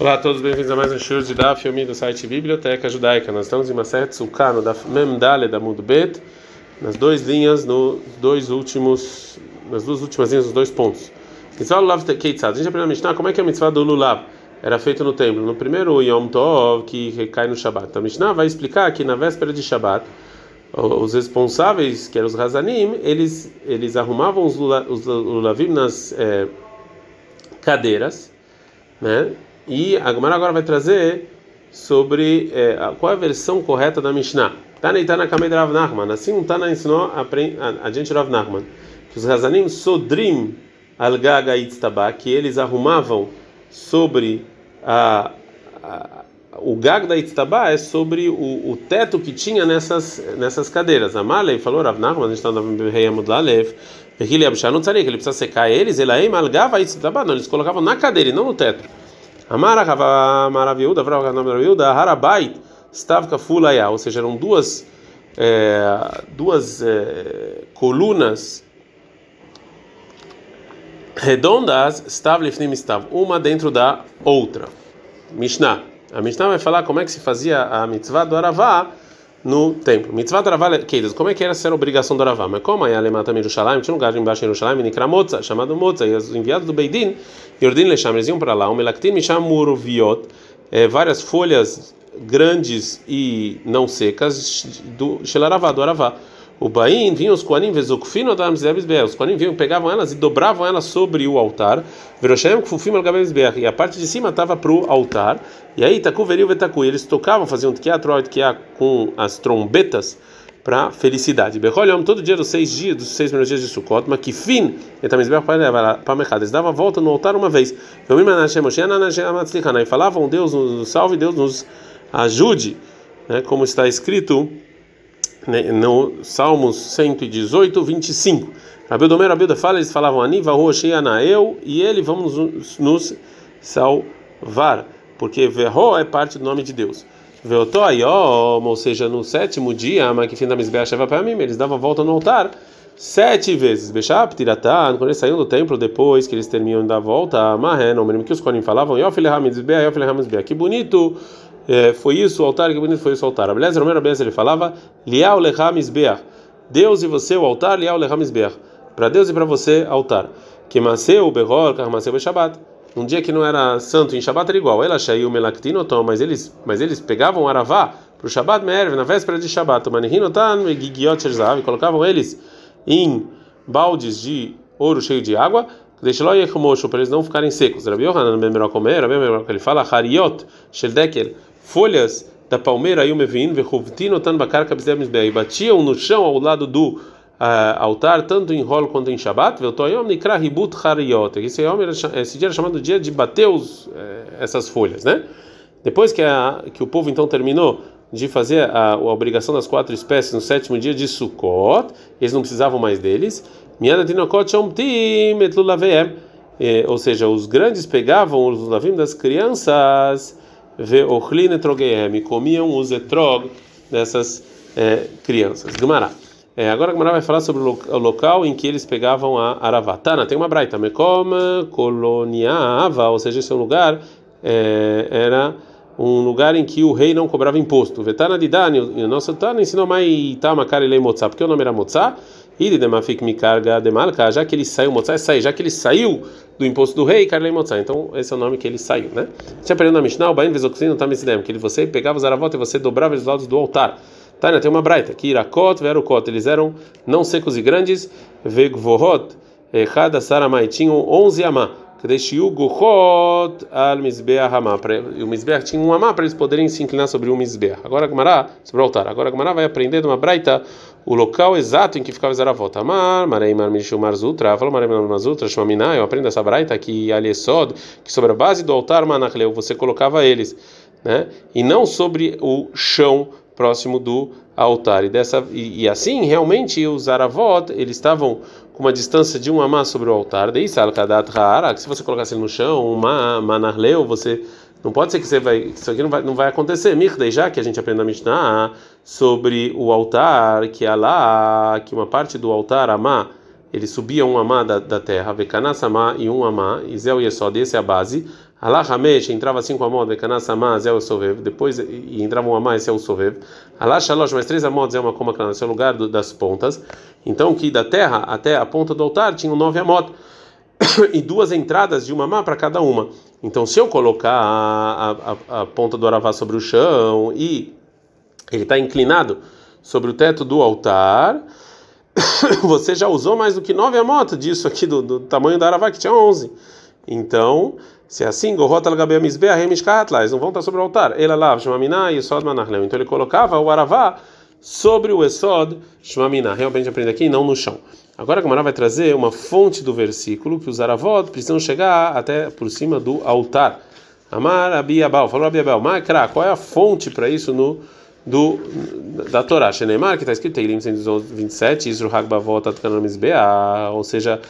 Olá a todos, bem-vindos a mais um show de Daf Yomi do site Biblioteca Judaica. Nós estamos em certa Sukkah no Daf Mem Dale da Mudbet, nas duas linhas, nos dois últimos, nas duas últimas linhas, nos dois pontos. Mitzvah Lulav Keitzad. A gente aprendeu a Mishnah como é que é a Mitzvah do Lulav era feito no templo. No primeiro Yom Tov, que recai no Shabat. Então a Mishnah vai explicar que na véspera de Shabat, os responsáveis, que eram os Hazanim, eles, eles arrumavam os, lula, os Lulavim nas é, cadeiras, né? E a Gemara agora vai trazer sobre é, qual é a versão correta da Mishnah. Tana Itana Kamed Rav Nachman. Assim um Tana ensinou a, a, a gente Rav Nachman. Que os Hazanim Sodrim al Gaga que eles arrumavam sobre a, a o gag da Itztabá é sobre o, o, teto que tinha nessas nessas cadeiras. A Malei falou, Rav Nachman, a gente está no Rei Amudlalev, ele não que ele precisa secar eles, ele aí malgava Itztabá, não, eles colocavam na cadeira e não no teto. Amara Maraviuda, Maraviuda, Harabait, Stavka Fulaya, ou seja, eram duas, é, duas é, colunas redondas, Stav Stav, uma dentro da outra. Mishnah. A Mishnah vai falar como é que se fazia a mitzvah do Aravá no templo. Mitzvah Aravá, queridos, como é que era ser obrigação do Aravá? Mas como a Alemã também Jerusalém, tinha um lugar embaixo em Jerusalém, Nikra Motza, chamado Motza, e os enviados do Beidin, Yordim Lesham, eles iam para lá, um Melaktim Misham Muroviot, é, várias folhas grandes e não secas do Shelaravá, do Aravá. O Bain vinham os Koanim, Vezokfino Adam Zebizber. Os Koanim vinham, pegavam elas e dobravam elas sobre o altar. Veroshem Kfufim Al E a parte de cima estava para o altar. E aí, Taku Veril Vetaku. E eles tocavam, faziam teatro, teatro com as trombetas para felicidade. Becholhom, todo dia dos seis dias, dos seis primeiros dias de Sukkot, mas que fim, para mercado. Eles davam a volta no altar uma vez. E falavam, Deus nos salve, Deus nos ajude, né, como está escrito né, no Salmos 118, 25. Rabi Domer, Rabi fala, eles falavam Aniva, Rosheiana, eu e ele vamos nos, salvar, porque Verro é parte do nome de Deus. Veotoayom, ou seja, no sétimo dia, mas que fim da Mizbeach para mim, eles davam a volta no altar sete vezes. Bechap, Tiratá, quando eles saíam do templo, depois que eles terminam da volta, Mahé, não me que os Konim falavam, Yofileham Mizbeach, Yofileham Mizbeach, que bonito é, foi isso o altar, que bonito foi isso o altar. Beleza, Romero Beleza, ele falava, Lecham Isbeach. Deus e você, o altar, Lecham Isbeach. Para Deus e para você, altar. Que Maseu, Behor, Karmaseu, Beshabat. Um dia que não era santo em Shabat era igual. Ela Shaiu Melaktinotom, mas eles, mas eles pegavam Aravá para o Shabat Merv, na véspera de Shabat. Manihinotan, Gigiot Sherzav, colocavam eles em baldes de ouro cheio de água. Para eles não ficarem secos. Rabi Yohanan ben Merocomer, Rabi ele fala, Hariot, Sheldekel, folhas da palmeira aí o mevin vechovtinotan bakarka e batiam no chão ao lado do uh, altar tanto em rolo quanto em Shabat veltoyom nikra ribut hariyot esse esse dia era chamado dia de bater os, uh, essas folhas né depois que a, que o povo então terminou de fazer a, a obrigação das quatro espécies no sétimo dia de Sukkot. Eles não precisavam mais deles. Eh, ou seja os grandes pegavam os lulavim das crianças. Ve'ochlin etrogeem, comiam os etrog dessas é, crianças. Gemara. É, agora a vai falar sobre o local em que eles pegavam a aravatana. Tem uma braita, mekom coloniava, ou seja, esse é um lugar, é, era um lugar em que o rei não cobrava imposto. Vetana de Dani, o nosso Tana ensinou mais Tamakar e Motzá, porque o nome era Motzá, de Demafik Mikarga de Malka, já que ele saiu, Motzá é sair, já que ele saiu do imposto do rei, Karlei Motzá. Então, esse é o nome que ele saiu, né? Tinha aprendendo na Mishnah, o Bain Vezoxino Tamisidem, que ele, você pegava os aravot e você dobrava os lados do altar. Tânia, tem uma braita, que Irakot, Verukot, eles eram não secos e grandes, Vegvohot, Echada Saramai, tinham 11 amá. Kadeshiu Guchot al Mizbeah Hamá. O Mizbeah tinha um amá para eles poderem se inclinar sobre o Mizbeah. Agora a Gemara, sobre o altar. Agora a Gemara vai aprender de uma braita o local exato em que ficava Zaravot. Amar, Marei Marmishu Marzutra. Falou Marei Marzutra, Shmamina. Eu aprendo essa braita que Aliesod, que sobre a base do altar Manachleu você colocava eles, né? E não sobre o chão próximo do altar. E, dessa, e, e assim, realmente, os Aravot, eles estavam com uma distância de um amá sobre o altar. Daí, que se você colocasse ele no chão, uma manarleu, você não pode ser que você vai, isso aqui não vai, não vai acontecer. Mirdei, já que a gente aprende na Mishnah sobre o altar, que é lá, que uma parte do altar, amá, ele subia um amá da, da terra, vekanassamá e um amá, e Zéu Yesod, essa é a base. Alá Hamesh entrava cinco amod, Vekanas Amaz é o Sovev, depois e entrava um Amá, esse é o Sovev. Alá Shalosh, mais três amods é uma coma esse é o lugar do, das pontas. Então, que da terra até a ponta do altar tinham nove amod e duas entradas de uma má para cada uma. Então, se eu colocar a, a, a ponta do aravá sobre o chão e ele está inclinado sobre o teto do altar, você já usou mais do que nove amot disso aqui do, do tamanho do aravá que tinha onze. Então, se é assim, gorrota lagabea eles não vão estar sobre o altar. Ela lá, shmamina e sod manachlem. Então ele colocava o aravá sobre o esod shmamina. Realmente aprende aqui, não no chão. Agora a Gamara vai trazer uma fonte do versículo que os aravot precisam chegar até por cima do altar. Amar Abiabal, falou Abiabal, Makra, qual é a fonte para isso no do da Torá? Shenemar, que está escrito em 127, Isru Hagbavot Atkanamizbea, ou seja,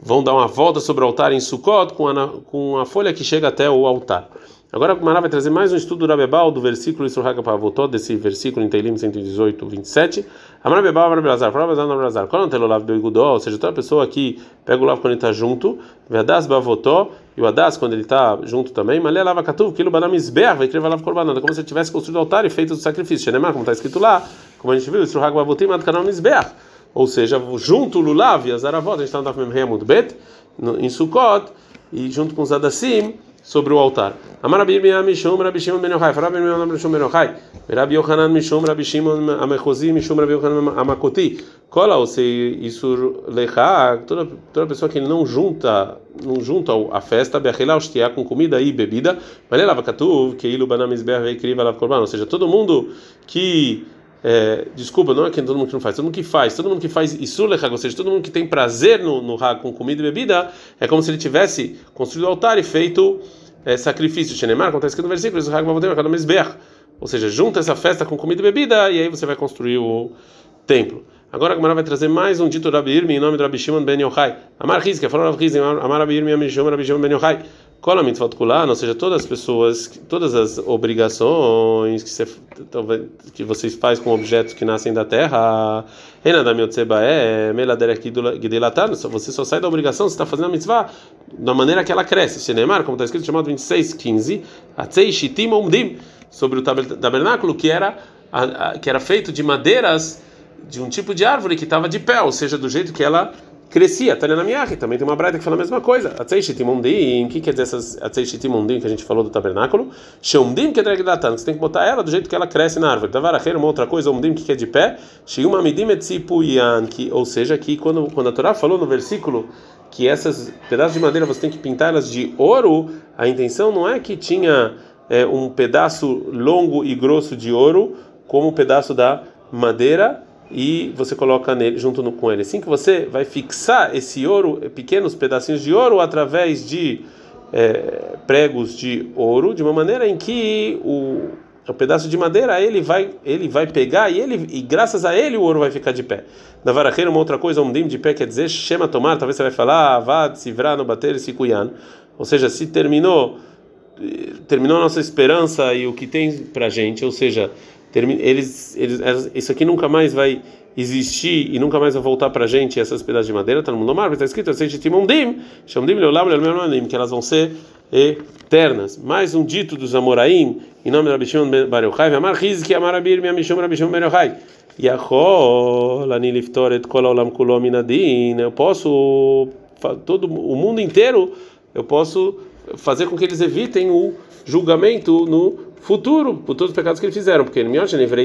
vão dar uma volta sobre o altar em Sukkot com a, com a folha que chega até o altar. Agora a Mará vai trazer mais um estudo do Rabebal, do versículo Isruhaga Pavotó, desse versículo em Teilim 118, 27. Amar Rabebal, Amar Belazar, Fala Belazar. Qual é o telolav do Igudó? Ou seja, toda pessoa que pega o lav quando ele está junto, Vedas Bavotó, e o Adas quando ele está junto também, Malé Lava Katuv, Kilo Banamizber, vai escrever Lav Korbanada, como se ele tivesse construído o altar e feito o sacrifício. Xenemar, como está escrito lá, como a gente viu, Isruhaga Pavotim, Adkanam Mizber. Ou seja, junto o Lulav e as Aravot, a gente está no Daf Memhemud Bet, em Sukkot, e junto com os Adassim, sobre o altar. Amar Rabi Yirmiyah Mishum Rabi Shimon Ben Yochai. Rabi Yirmiyah Mishum Ben Yochai. Rabi Yochanan Mishum Rabi Shimon Amechozi Mishum Rabi Yochanan Amakoti. Cola, ou seja, isso lecha, toda toda pessoa que não junta, não junta a festa, beachilá ushtiá com comida e bebida, mas ele lava katuv, que ilu banamizber veikriva lava korban, ou seja, todo mundo que é, desculpa, não é que todo mundo que não faz, todo mundo que faz, todo mundo que faz isso, ou seja, todo mundo que tem prazer no, no hag com comida e bebida, é como se ele tivesse construído o altar e feito é, sacrifício. Xenemar, acontece aqui no versículo, isso hag ou seja, junta essa festa com comida e bebida e aí você vai construir o templo. Agora a Gemara vai trazer mais um dito Rabi Irmi em nome de Rabi Shimon ben Yochai. Amar Rizki, falou Rabi Rizki, Amar Rabi Irmi, Rabi Shimon ben Yochai. Kola mitzvot kulan, ou seja, todas as pessoas, todas as obrigações que, você, que vocês fazem com objetos que nascem da terra, você só sai da obrigação, você está fazendo a mitzvah da maneira que ela cresce. Shenemar, como está escrito, chamado 26, 15, sobre o tabernáculo que era, que era feito de madeiras de um tipo de árvore que estava de pé, ou seja, do jeito que ela crescia. Tânia na minha também tem uma braita que fala a mesma coisa. Atzeixitimumdim, o que quer dizer essas Atzeixitimumdim que a gente falou do tabernáculo? Sheumdim que é dragdatan, você tem que botar ela do jeito que ela cresce na árvore. Davaracheiro, uma outra coisa, umdim que é de pé. Shiumamidim etzipuyan, que ou seja, que quando, quando a Torá falou no versículo que essas pedaços de madeira você tem que pintar elas de ouro, a intenção não é que tinha é, um pedaço longo e grosso de ouro como um pedaço da madeira e você coloca nele junto no, com ele. Assim que você vai fixar esse ouro, pequenos pedacinhos de ouro, através de é, pregos de ouro, de uma maneira em que o, o pedaço de madeira ele vai ele vai pegar e ele e graças a ele o ouro vai ficar de pé. Na varaqueira uma outra coisa, um dim de pé quer dizer chama tomar, talvez você vai falar vá se virar no bater se cuian. Ou seja, se terminou terminou a nossa esperança e o que tem pra gente, ou seja, eles, eles, isso aqui nunca mais vai existir e nunca mais vai voltar para a gente essas pedaços de madeira, está no mundo mar, está escrito que elas vão ser eternas. Mais um dito dos Amoraim, em nome de Rabi Shimon Bar Yochai, Amar Rizki, Amar Abir, Mishum Rabi Shimon ben Yochai. Yachol, ani liftor et kol olam kulo minadin. Eu posso, todo o mundo inteiro, eu posso fazer com que eles evitem o julgamento no futuro por todos os pecados que eles fizeram, porque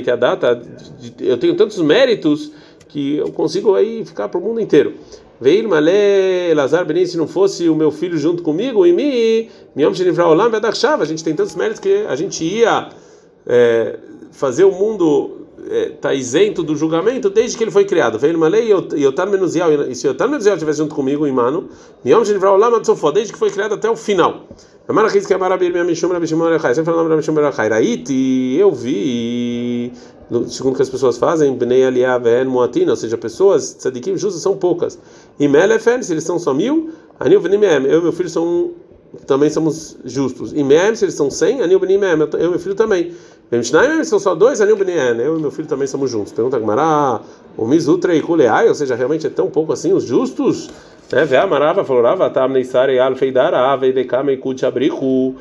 a data, eu tenho tantos méritos que eu consigo aí ficar para o mundo inteiro. Veio Malé, Lazar Benin, se não fosse o meu filho junto comigo, e mim, a gente tem tantos méritos que a gente ia é, fazer o mundo está é, isento do julgamento desde que ele foi criado. Veio uma lei e eu estar menusial, e se eu estar menusial estivesse junto comigo, em mano, desde que foi criado até o final. Que eu vi, segundo que as pessoas fazem, Bnei Aliaven Muatina, ou seja, pessoas tzadikim justas são poucas. E Melefen, se eles são só mil, Anil Venim eu e meu filho são também somos justos. E Mem, se eles são cem, Anil Benim eu e meu filho também. Vemshnaim são só dois, Anil Bnien, eu e meu filho também somos juntos. Pergunta Gmará, o Mizutra e Kuleai, ou seja, realmente é tão pouco assim, os justos? Né? Vê amarava, falou, rava, tam neisare alfeidara, veidekame kuchabrihu.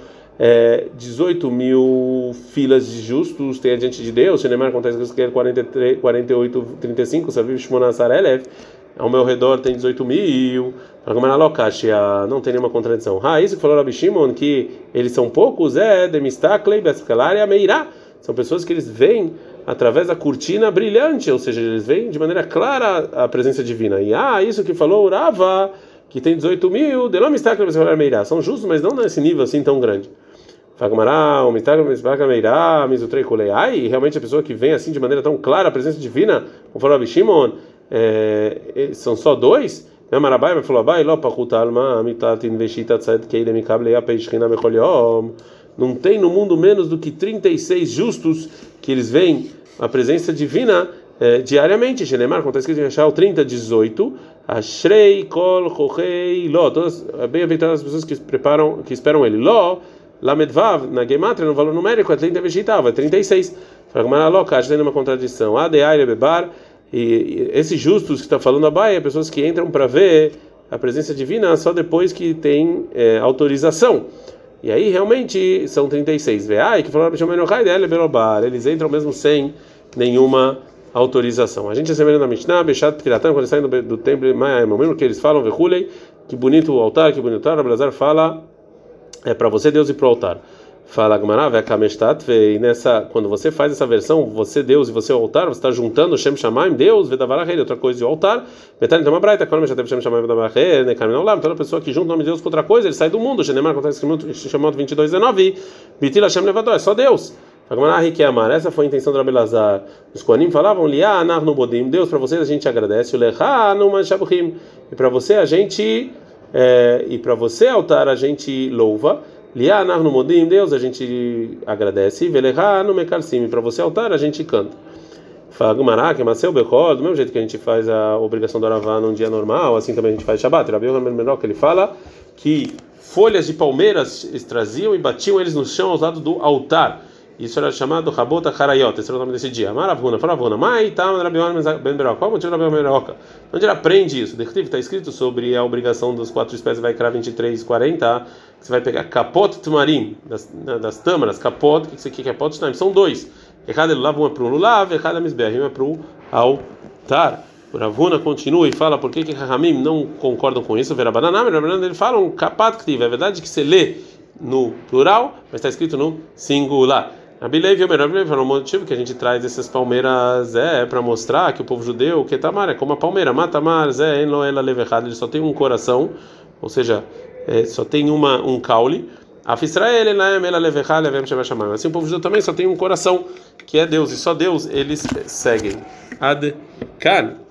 18 mil filas de justos tem diante de Deus. Shenemar acontece que é 43, 48, 35, Saviv Shmonasar Elef. Ao meu redor tem 18 mil. Não tem nenhuma contradição. Ah, isso que falou Rabi Shimon, que eles são poucos, é Demistaklei, Beskalaria, Meirá. São pessoas que eles veem através da cortina brilhante, ou seja, eles veem de maneira clara a presença divina. E ah, isso que falou Rava, que tem 18 mil, Delomistaklei, Beskalaria, Meirá. São justos, mas não nesse nível assim tão grande. Fagmará, o Misbaga, Meirá, Mizutrei, Ai, realmente a pessoa que vem assim de maneira tão clara a presença divina, como falou Abishimon, é, são só dois? Marabai, mas falou, Abai, Lopa, Hutalma, Mitatin, Veshita, Tzed, Keidem, Kable, Apeishkina, Mecholiom. Não tem no mundo menos do que 36 justos que eles veem a presença divina é, diariamente. Shenemar, como está escrito em Achal 30, 18. Ashrei, Kol, Chochei, Ló. Todas, bem-aventuradas as pessoas que, preparam, que esperam ele. Ló. Lamedvav, na Gematria, no valor numérico, é 30 vegetava, é 36. Fragmana loca, tem uma contradição. Adeaire bebar, e esses justos que está falando a Baia, pessoas que entram para ver a presença divina só depois que tem é, autorização. E aí realmente são 36. Veai, que falaram eles entram mesmo sem nenhuma autorização. A gente assemelha na Mishnah, Bechat Piratan, quando saem do, do templo, mesmo que eles falam, Vehulei, que bonito o altar, que bonito o altar, Abrazar fala é para você Deus e para o altar. Fala e nessa, quando você faz essa versão, você Deus e você o altar, você está juntando Shem Shamaim, Deus, Vedavarahel, outra coisa e o altar. Metade de uma braita, quando já teve Shem Shamaim, não lá, toda pessoa que junta o nome de Deus com outra coisa, ele sai do mundo. Shenemar, acontece chamado 22, 19, Bitil Hashem levador, é só Deus. Amar, essa foi a intenção do Rabelazar. Os Koanim falavam, Liá, Anar no Bodim, Deus, para vocês a gente agradece, o Lechá, no Manshabuhim, e para você a gente é, e para você, altar, a gente louva. Lianar no modim, Deus, a gente agradece. Veleha no mekalsim, para você, altar, a gente canta. Fagmará, que Maseu Bechol, do mesmo jeito que a gente faz a obrigação do Aravá num dia normal, assim também a gente faz Shabbat. Rabi Yohanan que ele fala que folhas de palmeiras traziam e batiam eles no chão ao lado do altar. Isso era chamado Rabota Harayot, esse era o nome desse dia. Maravuna, Faravuna, Mai Tam Rabion Ben Beroca. Qual o motivo do Rabion Beroca? Onde ele aprende isso? O está escrito sobre a obrigação dos quatro espécies, vai criar 23, 40, que você vai pegar Kapot Tumarim, das, né, das tâmaras, Kapot, o que você quer que é Kapot São dois. Errado ele lava um é para o Lulav, errado é Misber, um é para o altar. O Ravuna continua e fala por que que Rahamim não concordam com isso. Verabananam, Verabananam, ele fala um Kapat Ktiv. É verdade que você lê no plural, mas está escrito no singular. Abilei viu melhor um motivo que a gente traz essas palmeiras é para mostrar que o povo judeu, que tamar é como a palmeira, matamar, é ela leva errado, ele só tem um coração, ou seja, é, só tem uma um caule. A Israel ela leva errado, Assim o povo judeu também só tem um coração, que é Deus e só Deus eles seguem. Ad kan